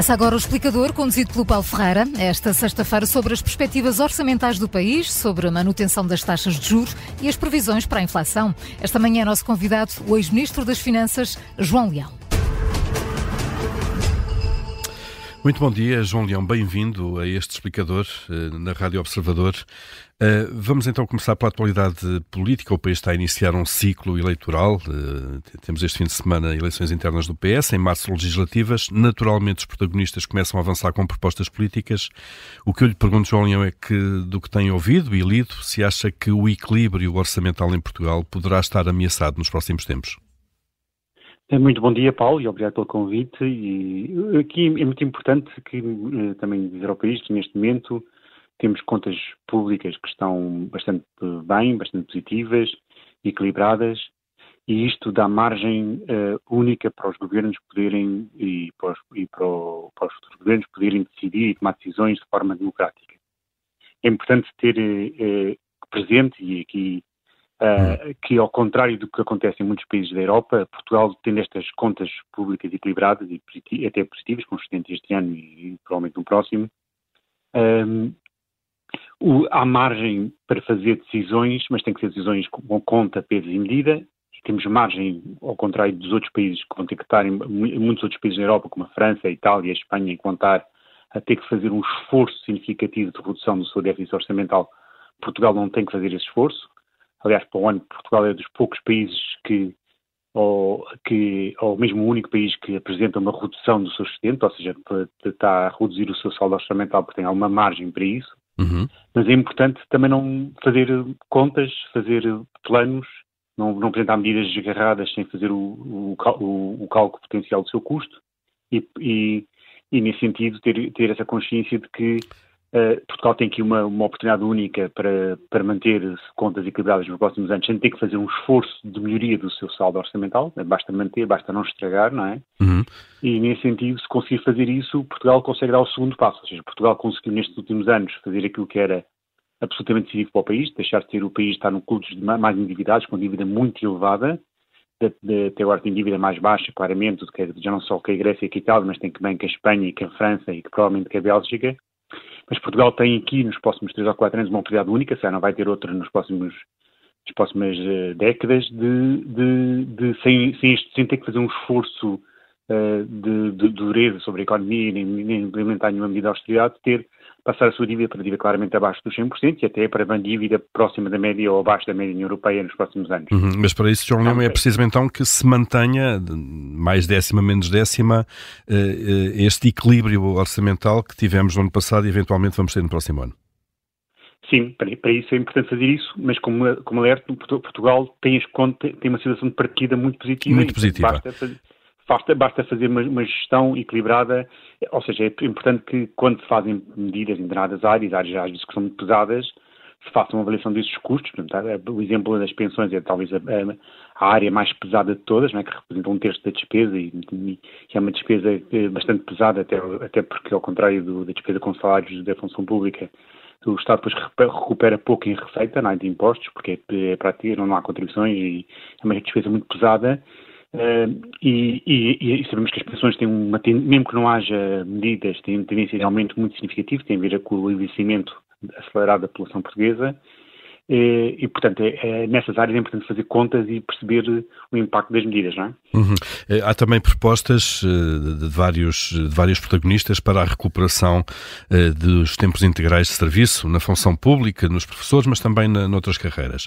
Começa agora o explicador, conduzido pelo Paulo Ferreira, esta sexta-feira, sobre as perspectivas orçamentais do país, sobre a manutenção das taxas de juros e as previsões para a inflação. Esta manhã, nosso convidado, o ex-ministro das Finanças, João Leão. Muito bom dia, João Leão, bem-vindo a este explicador eh, na Rádio Observador. Eh, vamos então começar pela atualidade política. O país está a iniciar um ciclo eleitoral. Eh, temos este fim de semana eleições internas do PS, em março legislativas. Naturalmente, os protagonistas começam a avançar com propostas políticas. O que eu lhe pergunto, João Leão, é que, do que tem ouvido e lido, se acha que o equilíbrio orçamental em Portugal poderá estar ameaçado nos próximos tempos? É muito bom dia, Paulo, e obrigado pelo convite. E aqui é muito importante que eh, também dizer ao país que neste momento temos contas públicas que estão bastante bem, bastante positivas, equilibradas, e isto dá margem uh, única para os governos poderem e para os, e para, o, para os futuros governos poderem decidir e tomar decisões de forma democrática. É importante ter uh, presente, e aqui Uh, que, ao contrário do que acontece em muitos países da Europa, Portugal tem estas contas públicas equilibradas e positi até positivas, consistentes este ano e, e provavelmente no próximo. Um, o, há margem para fazer decisões, mas tem que ser decisões com conta, peso e medida. Temos margem, ao contrário dos outros países que vão ter que estar, em muitos outros países da Europa, como a França, a Itália, a Espanha, em contar a ter que fazer um esforço significativo de redução do seu déficit orçamental. Portugal não tem que fazer esse esforço Aliás, para o ano, Portugal é dos poucos países que, ou, que, ou mesmo o único país que apresenta uma redução do seu excedente, ou seja, está a reduzir o seu saldo orçamental porque tem alguma margem para isso. Uhum. Mas é importante também não fazer contas, fazer planos, não, não apresentar medidas desgarradas sem fazer o, o, o, o cálculo potencial do seu custo e, e, e nesse sentido, ter, ter essa consciência de que Uh, Portugal tem aqui uma, uma oportunidade única para, para manter contas equilibradas nos próximos anos, sem ter que fazer um esforço de melhoria do seu saldo orçamental. Basta manter, basta não estragar, não é? Uhum. E nesse sentido, se conseguir fazer isso, Portugal consegue dar o segundo passo. Ou seja, Portugal conseguiu nestes últimos anos fazer aquilo que era absolutamente decisivo para o país, deixar de ter o país estar no clube dos mais endividados, com dívida muito elevada, de, de, até agora tem dívida mais baixa, claramente, do que já não só que a Grécia e que a Itália, mas tem também que a Espanha e que a França e que provavelmente que a Bélgica. Mas Portugal tem aqui nos próximos 3 ou 4 anos uma oportunidade única, se não vai ter outra nos próximos nas próximas uh, décadas, de, de, de sem, sem, sem, ter que fazer um esforço de, de, dureza sobre a economia, nem, nem implementar nenhuma medida de austeridade, ter passar a sua dívida para dívida claramente abaixo dos 100% e até para uma dívida próxima da média ou abaixo da média europeia nos próximos anos. Uhum, mas para isso, João Leão, é preciso então que se mantenha, mais décima, menos décima, eh, eh, este equilíbrio orçamental que tivemos no ano passado e eventualmente vamos ter no próximo ano. Sim, para, isso é importante fazer isso, mas como, como alerta, Portugal tem, as, tem uma situação de partida muito positiva. Muito positiva. Basta fazer, Basta, basta fazer uma, uma, gestão equilibrada, ou seja, é importante que quando se fazem medidas em determinadas áreas, áreas às vezes que são muito pesadas, se faça uma avaliação desses custos. Portanto, é, o exemplo das pensões é talvez a, a área mais pesada de todas, é, que representa um terço da despesa e, e, é uma despesa é, bastante pesada, até, até porque, ao contrário do, da despesa com salários da função pública, o Estado depois recupera pouco em receita, não é, de impostos, porque é, é não há contribuições e é uma despesa muito pesada Uh, e, e, e, sabemos que as pensões têm uma mesmo que não haja medidas, têm tendência de aumento muito significativo, tem a ver com o envelhecimento acelerado da população portuguesa e, e, portanto, é, é, nessas áreas é importante fazer contas e perceber o impacto das medidas, não é? Uhum. Eh, há também propostas eh, de vários, de vários protagonistas para a recuperação eh, dos tempos integrais de serviço na função pública, nos professores, mas também na, noutras carreiras.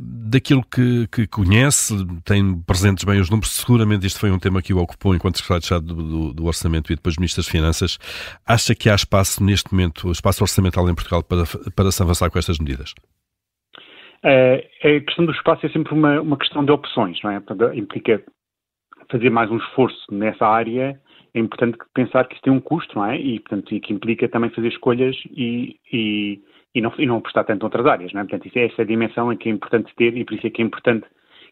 Daquilo que, que conhece, tem presentes bem os números, seguramente este foi um tema que o ocupou enquanto Secretário do, do, do Orçamento e depois Ministro das Finanças. Acha que há espaço neste momento, espaço orçamental em Portugal para, para se avançar com estas medidas? Uh, a questão do espaço é sempre uma, uma questão de opções, não é? Implica fazer mais um esforço nessa área. É importante pensar que isso tem um custo, não é? E, portanto, e que implica também fazer escolhas e, e, e, não, e não apostar tanto em outras áreas, não é? Portanto, isso é essa dimensão em que é importante ter e por isso é que é importante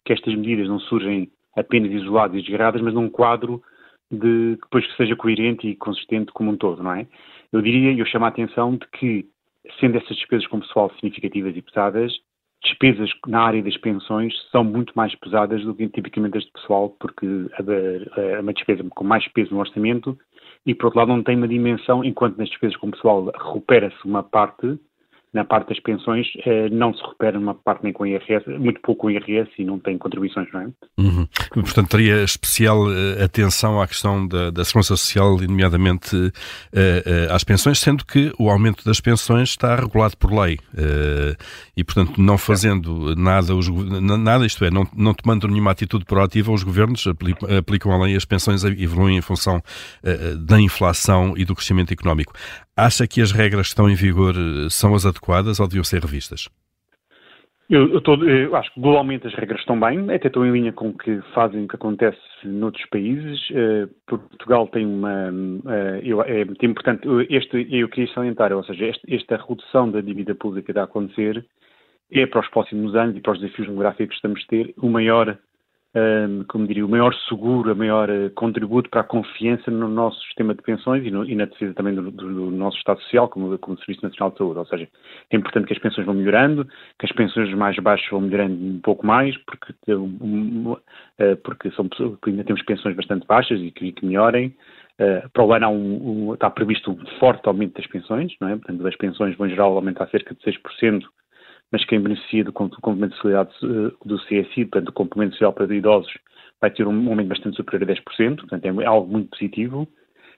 que estas medidas não surgem apenas isoladas e desgarradas, mas num quadro de depois que seja coerente e consistente como um todo, não é? Eu diria, e eu chamo a atenção de que, sendo essas despesas com pessoal significativas e pesadas, despesas na área das pensões são muito mais pesadas do que tipicamente as de pessoal, porque é uma despesa com mais peso no orçamento e por outro lado não tem uma dimensão, enquanto nas despesas com pessoal recupera-se uma parte, na parte das pensões eh, não se recupera uma parte nem com IRS, muito pouco com IRS e não tem contribuições, não é? Uhum. Portanto, teria especial uh, atenção à questão da, da segurança social, nomeadamente uh, uh, às pensões, sendo que o aumento das pensões está regulado por lei e, portanto, não fazendo nada, os, nada isto é, não, não tomando nenhuma atitude proativa, os governos aplicam a lei e as pensões evoluem em função da inflação e do crescimento económico. Acha que as regras que estão em vigor eh, são as adequadas ou deviam ser revistas? Eu, eu, tô, eu, acho que globalmente as regras estão bem, até estão em linha com o que fazem o que acontece noutros países. Uh, Portugal tem uma. Uh, é muito importante. Este, eu queria salientar, ou seja, este, esta redução da dívida pública que está a acontecer é para os próximos anos e para os desafios demográficos que estamos a ter o maior como diria, o maior seguro, o maior uh, contributo para a confiança no nosso sistema de pensões e, no, e na defesa também do, do, nosso Estado Social, como, como Serviço Nacional de Saúde. Ou seja, é importante que as pensões vão melhorando, que as pensões mais baixas vão melhorando um pouco mais, porque, um, uh, porque, são, ainda temos pensões bastante baixas e que, que melhorem. Para o ano está previsto um forte aumento das pensões, não é? Portanto, as pensões vão em geral aumentar cerca de 6%, mas quem beneficia do complemento de sociedade eh, do CSI, portanto, do complemento social para idosos, vai ter um aumento bastante superior a 10%, portanto, é algo muito positivo.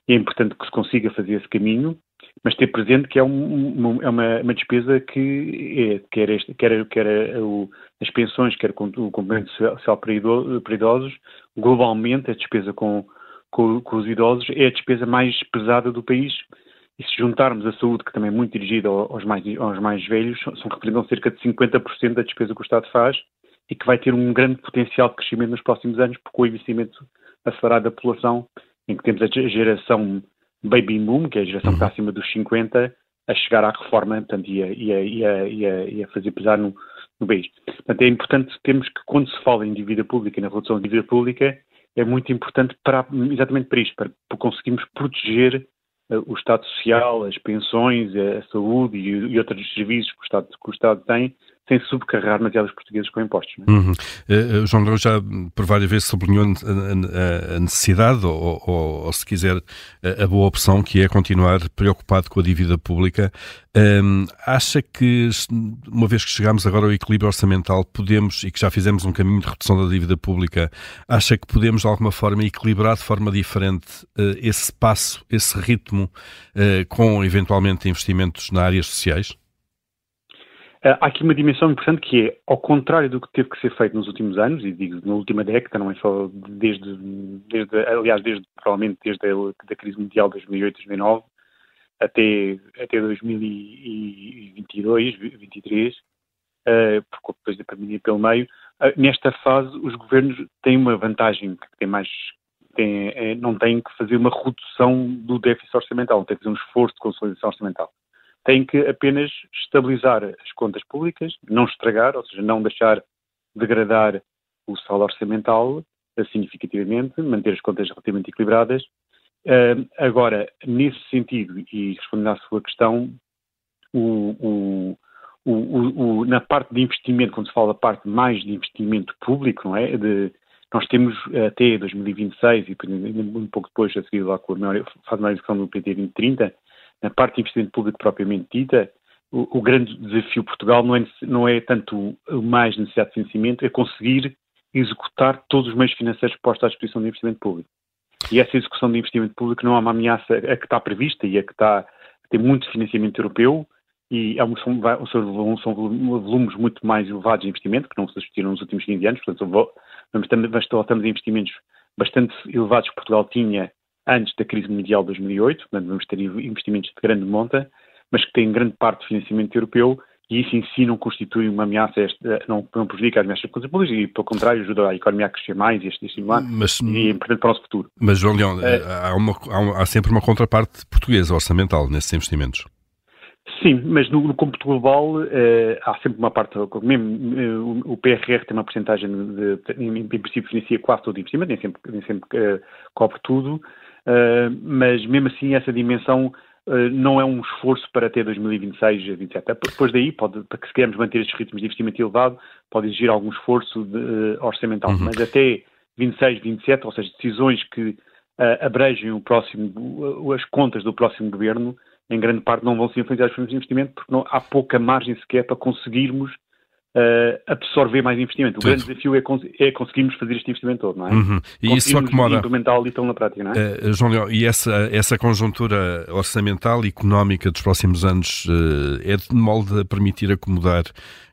É importante que se consiga fazer esse caminho, mas ter presente que é, um, é uma, uma, despesa que é, quer, este, quer, quer o, as pensões, quer o complemento social para idosos, globalmente a despesa com, com, com os idosos é a despesa mais pesada do país e se juntarmos a saúde, que também é muito dirigida aos mais, aos mais velhos, são, representam cerca de 50% da despesa que o Estado faz e que vai ter um grande potencial de crescimento nos próximos anos, porque o investimento acelerado da população, em que temos a geração baby boom, que é a geração que está uhum. acima dos 50, a chegar à reforma portanto, e, a, e, a, e, a, e a fazer pesar no, no país. Portanto, é importante termos que, quando se fala em dívida pública e na redução de dívida pública, é muito importante para, exatamente para isto, para conseguirmos proteger o Estado Social, as pensões, a saúde e, e outros serviços que o Estado, que o Estado tem, sem subcarregar os portugueses com impostos. É? Uhum. Uh, João Lourenço já por várias vezes sublinhou a, necessidade, ou, ou, ou, se quiser, a, boa opção, que é continuar preocupado com a dívida pública. Um, acha que, uma vez que chegamos agora ao equilíbrio orçamental, podemos, e que já fizemos um caminho de redução da dívida pública, acha que podemos, de alguma forma, equilibrar de forma diferente uh, esse passo, esse ritmo, uh, com, eventualmente, investimentos nas áreas sociais? Ah, há aqui uma dimensão importante que é, ao contrário do que teve que ser feito nos últimos anos, e digo na última década, não é só desde, desde aliás, desde, provavelmente desde a da crise mundial de 2008, 2009, até, até 2022, 2023, uh, porque depois da pandemia pelo meio, uh, nesta fase os governos têm uma vantagem que tem mais, tem, é, não têm que fazer uma redução do déficit orçamental, têm que fazer um esforço de consolidação orçamental tem que apenas estabilizar as contas públicas, não estragar, ou seja, não deixar degradar o saldo orçamental significativamente, manter as contas relativamente equilibradas. Agora, nesse sentido, e respondendo à sua questão, o, o, o, na parte de investimento, quando se fala da parte mais de investimento público, não é? De, nós temos até 2026, e um pouco depois, a seguir lá com a maior, faz uma execução do PT 2030, na parte de investimento público propriamente dita, o, o grande desafio de Portugal não é, não é tanto mais necessidade de financiamento, é conseguir executar todos os meios financeiros postos à disposição do investimento público. E essa execução de investimento público não é uma ameaça a que está prevista e a que está, tem muito financiamento europeu e é são, são, são, volumes muito mais elevados de investimento, que não se assistiram nos últimos 15 anos, portanto, estamos a investimentos bastante elevados que Portugal tinha antes da crise mundial de 2008, portanto vamos ter investimentos de grande monta, mas que têm grande parte de financiamento europeu e isso em si não constitui uma ameaça, não, não prejudica as mesmas contas públicas e, pelo contrário, ajuda a economia a crescer mais e a estimular mas, e é importante para o nosso futuro. Mas, João Leão, é, há, uma, há, há, sempre uma contraparte portuguesa orçamental nesses investimentos. Sim, mas no, no cômputo global eh, há sempre uma parte, mesmo eh, o PRR tem uma porcentagem de, em, princípio financia quase todo o investimento, nem sempre, nem sempre eh, cobre tudo, Uh, mas mesmo assim essa dimensão uh, não é um esforço para até 2026, 2027. Depois daí, pode, para que se queremos manter estes ritmos de investimento elevado, pode exigir algum esforço de, uh, orçamental, uhum. mas até 26, 27, ou seja, decisões que abregem o próximo, as contas do próximo governo, em grande parte não vão ser influenciadas por investimento, porque não, há pouca margem sequer para conseguirmos uh, absorver mais investimento. O Tudo. grande desafio é, cons é, conseguirmos fazer este investimento todo, não é? Uhum. E isso acomoda. implementá-lo então na prática, não é? Uh, João Leão, e essa, essa conjuntura orçamental e económica dos próximos anos uh, é de molde a permitir acomodar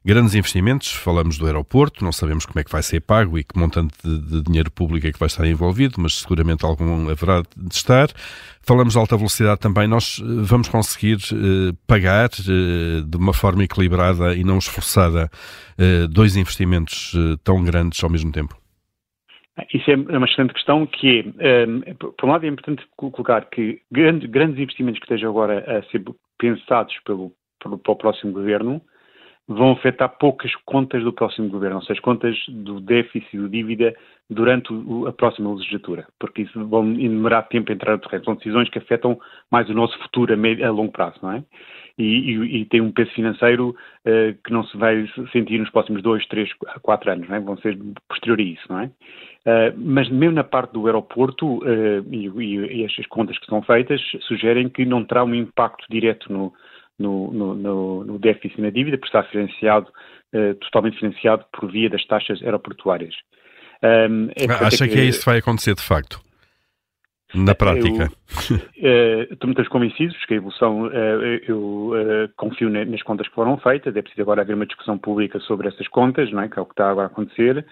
grandes investimentos, falamos do aeroporto, não sabemos como é que vai ser pago e que montante de, de dinheiro público é que vai estar envolvido, mas seguramente algum haverá de estar. Falamos de alta velocidade também, nós eh, vamos conseguir eh, pagar eh, de uma forma equilibrada e não esforçada dois investimentos tão grandes ao mesmo tempo? Isso é uma excelente questão que é, um, por um lado é importante colocar que grandes, grandes investimentos que estejam agora a ser pensados pelo, pelo, pelo próximo governo vão afetar poucas contas do próximo governo, ou seja, contas do déficit e dívida durante a próxima legislatura, porque isso vão demorar tempo a entrar no terreno. São decisões que afetam mais o nosso futuro a, meio, a longo prazo, não é? E, e, e tem um peso financeiro uh, que não se vai sentir nos próximos dois, três, quatro anos, não é? Vão ser posterior a isso, não é? Uh, mas mesmo na parte do aeroporto, uh, e, e, estas contas que são feitas, sugerem que não terá um impacto direto no, no, no, no, déficit e na dívida, porque está financiado, uh, totalmente financiado por via das taxas aeroportuárias. Um, é Acha que, que é isso que vai acontecer de facto? Na prática? Eu, uh, estou muito convencido que a evolução, uh, eu uh, confio nas contas que foram feitas, é preciso agora haver uma discussão pública sobre essas contas, não é? que é o que está agora a acontecer.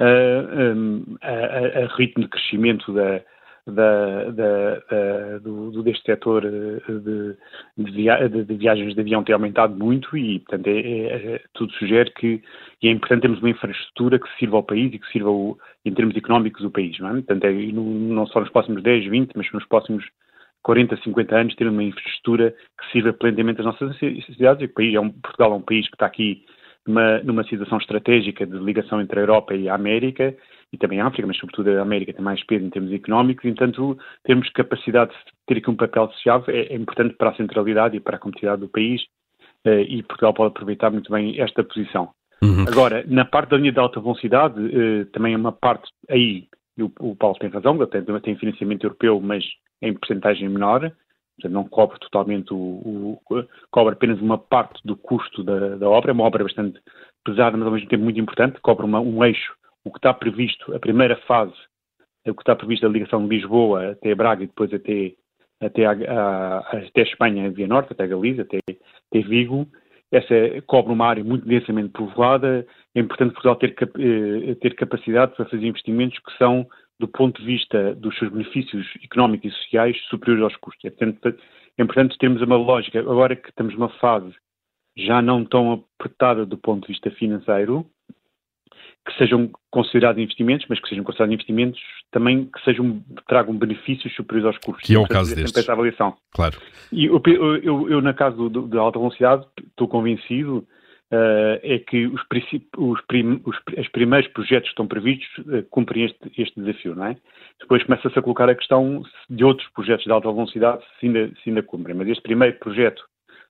Um, a, a, ritmo de crescimento da, da, da, da, do, do, deste setor eh, de, de, via, de, de, viagens de avião tem aumentado muito e, portanto, é, é, é, tudo sugere que é importante termos uma infraestrutura que sirva ao país e que sirva, o, em termos económicos, o país. Não, é? portanto, é, não só nos próximos 10, 20, mas nos próximos 40, 50 anos ter uma infraestrutura que sirva plenamente às nossas necessidades. E o país é um, Portugal é um país que está aqui numa, numa situação estratégica de ligação entre a Europa e a América e também a África, mas sobretudo a América tem mais peso em termos económicos, e, portanto, termos capacidade de ter aqui um papel-chave é, é, importante para a centralidade e para a competitividade do país, uh, e Portugal pode aproveitar muito bem esta posição. Uhum. Agora, na parte da linha de alta velocidade, uh, também é uma parte aí, o, o Paulo tem razão, tem, tem financiamento europeu, mas em porcentagem menor, não cobre totalmente o, o, cobre apenas uma parte do custo da, da, obra, é uma obra bastante pesada, mas ao mesmo tempo muito importante, cobre uma, um eixo o que está previsto, a primeira fase, é o que está previsto a ligação de Lisboa até Braga e depois até, até, a, a, até a Espanha, Via Norte, até Galiza, até, até Vigo, essa cobre uma área muito densamente povoada, é importante Portugal ter, eh, ter capacidade para fazer investimentos que são, do ponto de vista dos seus benefícios económicos e sociais, superiores aos custos. É, portanto, é importante termos uma lógica, agora que estamos numa fase já não tão apertada do ponto de vista financeiro, que sejam considerados investimentos, mas que sejam considerados investimentos também que sejam, tragam benefícios superiores aos custos. Que é o caso deste. Essa avaliação. Claro. E eu, eu, eu na caso da alta velocidade, estou convencido uh, é que os, os, prim, os, os, primeiros projetos que estão previstos uh, cumprem este, este desafio, não é? Depois começa-se a colocar a questão de outros projetos de alta velocidade se ainda, se ainda cumprem. Mas este primeiro projeto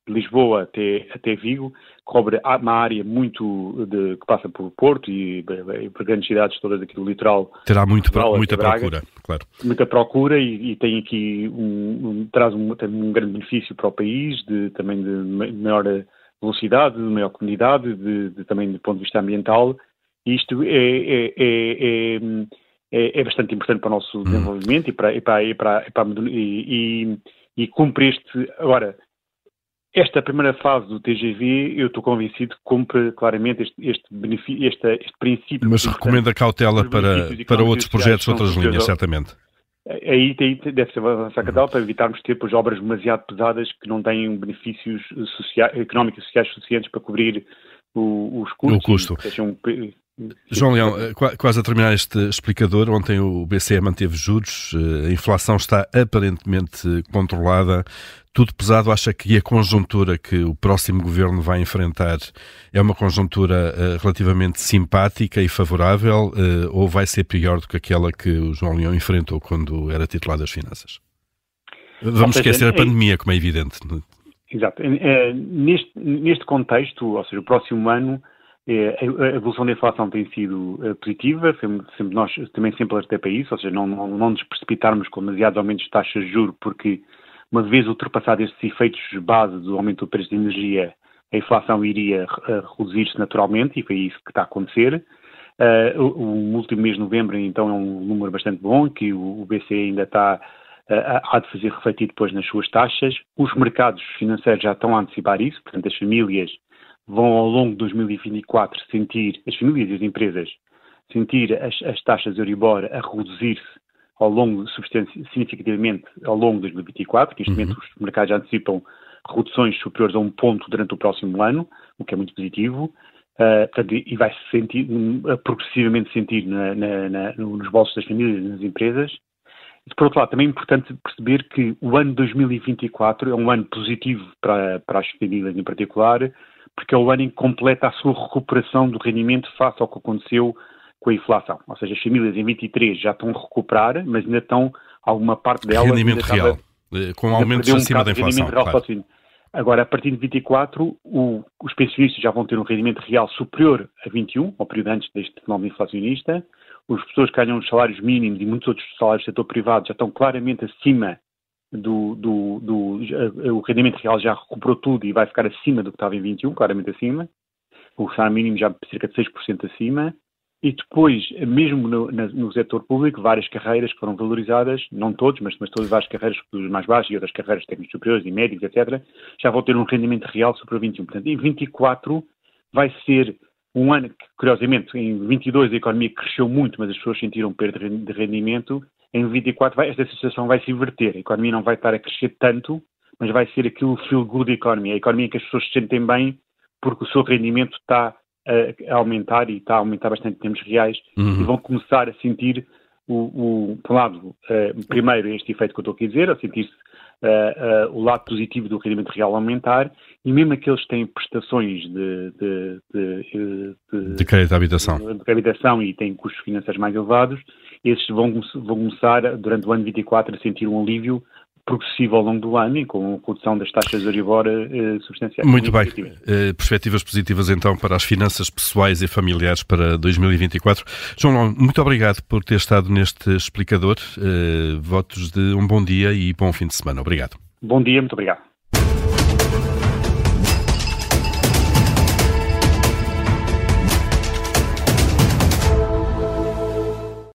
de Lisboa até, até Vigo, cobre uma área muito de, que passa por Porto e, e por grandes cidades todas aqui do litoral. Terá muito, muita Braga, procura, claro. Muita procura e, e tem aqui um, um traz um, tem um grande benefício para o país, de, também de maior velocidade, de maior comunidade, de, de também do ponto de vista ambiental. E isto é, é, é, é, é bastante importante para o nosso hum. desenvolvimento e para, e para, e para, e, para, e, e cumpre este. Agora, esta primeira fase do TGV, eu estou convencido que cumpre claramente este, este, este, este princípio. Mas recomenda cautela para, para outros projetos, outras linhas, certamente. Aí, aí deve ser avançar cautela para evitarmos ter depois obras demasiado pesadas que não têm benefícios sociais, económicos e sociais suficientes para cobrir o, os custos. O custo. Sejam João Leão, eh, quase a terminar este explicador, ontem o BCE manteve juros, eh, a inflação está aparentemente controlada, tudo pesado, acha que a conjuntura que o próximo governo vai enfrentar é uma conjuntura eh, relativamente simpática e favorável ou vai ser pior do que aquela que o João Leão enfrentou quando era titular das finanças? Vamos esquecer a pandemia, como é evidente. Exato. Neste, neste contexto, ou seja, o próximo ano é, a evolução da inflação tem sido uh, positiva, sempre, nós também sempre até para isso, ou seja, não, não, não nos precipitarmos com demasiados aumentos de taxas de juros, porque uma vez ultrapassado estes efeitos base do aumento do preço de energia, a inflação iria uh, reduzir-se naturalmente, e foi isso que está a acontecer. Uh, o, último mês de novembro, então, é um número bastante bom, que o, o BCE ainda está há de fazer refletir depois nas suas taxas. Os mercados financeiros já estão a antecipar isso, portanto, as famílias vão ao longo de 2024 sentir, as famílias e as empresas, sentir as, as taxas de Euribor a reduzir-se ao longo, significativamente ao longo de 2024, que neste uhum. momento os mercados já antecipam reduções superiores a um ponto durante o próximo ano, o que é muito positivo, uh, portanto, e vai-se sentir, progressivamente sentir na, na, na, nos bolsos das famílias e das empresas. E, por outro lado, também é importante perceber que o ano 2024 é um ano positivo para, para as famílias em particular, porque é o ano em que completa a sua recuperação do rendimento face ao que aconteceu com a inflação. Ou seja, as famílias em 23 já estão a recuperar, mas ainda estão, alguma parte delas... Rendimento real, estava, eh, com aumentos um acima da inflação. Claro. Agora, a partir de 24, o, os pensionistas já vão ter um rendimento real superior a 21, ao período antes deste fenómeno inflacionista. As pessoas que ganham os salários mínimos e muitos outros salários do setor privado já estão claramente acima do, do, do, o rendimento real já recuperou tudo e vai ficar acima do que estava em 21, claramente acima. O salário mínimo já cerca de 6% acima. E depois, mesmo no, no, setor público, várias carreiras que foram valorizadas, não todos, mas, mas todas as carreiras dos mais baixos e outras carreiras técnicos superiores e médicos, etc., já vão ter um rendimento real superior a 21. Portanto, em 24 vai ser um ano que, curiosamente, em 22 a economia cresceu muito, mas as pessoas sentiram perda de rendimento, em 24 vai, esta situação vai se inverter. A economia não vai estar a crescer tanto, mas vai ser aquilo feel good economy, a economia em que as pessoas se sentem bem porque o seu rendimento está a, aumentar e está a aumentar bastante em termos reais uhum. e vão começar a sentir o, o por um lado, uh, primeiro este efeito que eu estou aqui a dizer, a sentir-se uh, uh, o lado positivo do rendimento real aumentar e mesmo aqueles que têm prestações de, de, de, de, de crédito à habitação. De, de habitação e têm custos financeiros mais elevados, esses vão, vão começar, durante o ano 24, a sentir um alívio progressivo ao longo do ano e com redução das taxas de Euribor eh, substanciais. Muito bem. Eh, perspectivas positivas então para as finanças pessoais e familiares para 2024. João, muito obrigado por ter estado neste explicador. Eh, votos de um bom dia e bom fim de semana. Obrigado. Bom dia, muito obrigado.